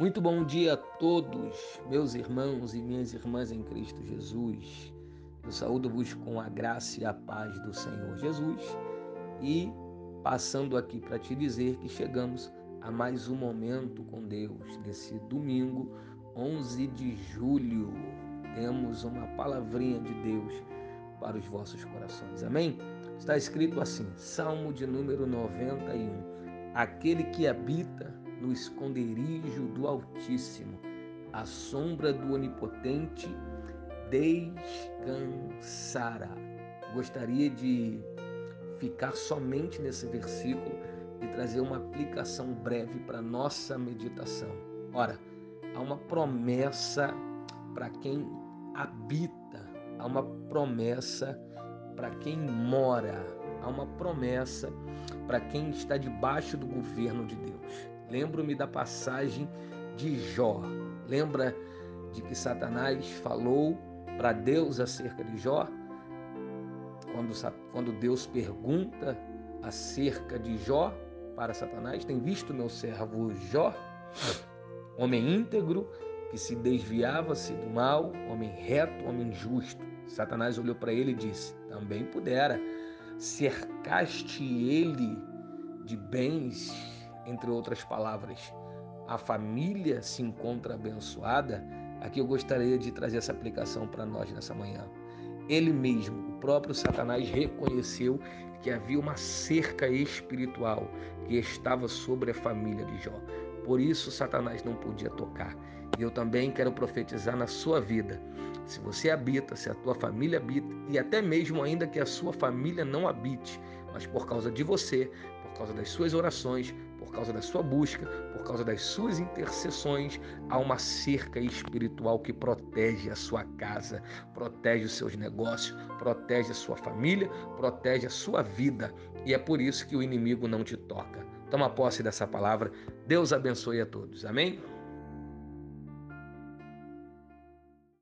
Muito bom dia a todos, meus irmãos e minhas irmãs em Cristo Jesus. Eu saúdo-vos com a graça e a paz do Senhor Jesus e passando aqui para te dizer que chegamos a mais um momento com Deus, nesse domingo 11 de julho. Temos uma palavrinha de Deus para os vossos corações. Amém? Está escrito assim, Salmo de número 91. Aquele que habita no esconderijo do Altíssimo, à sombra do Onipotente, descansará. Gostaria de ficar somente nesse versículo e trazer uma aplicação breve para nossa meditação. Ora, há uma promessa para quem habita, há uma promessa para quem mora, há uma promessa para quem está debaixo do governo de Deus. Lembro-me da passagem de Jó. Lembra de que Satanás falou para Deus acerca de Jó? Quando, quando Deus pergunta acerca de Jó para Satanás, tem visto meu servo Jó? Homem íntegro que se desviava-se do mal, homem reto, homem justo. Satanás olhou para ele e disse: Também pudera, cercaste ele de bens entre outras palavras, a família se encontra abençoada, aqui eu gostaria de trazer essa aplicação para nós nessa manhã. Ele mesmo, o próprio Satanás, reconheceu que havia uma cerca espiritual que estava sobre a família de Jó. Por isso, Satanás não podia tocar. E eu também quero profetizar na sua vida. Se você habita, se a tua família habita, e até mesmo ainda que a sua família não habite, mas por causa de você, causa das suas orações, por causa da sua busca, por causa das suas intercessões, há uma cerca espiritual que protege a sua casa, protege os seus negócios, protege a sua família, protege a sua vida. E é por isso que o inimigo não te toca. Toma posse dessa palavra. Deus abençoe a todos. Amém?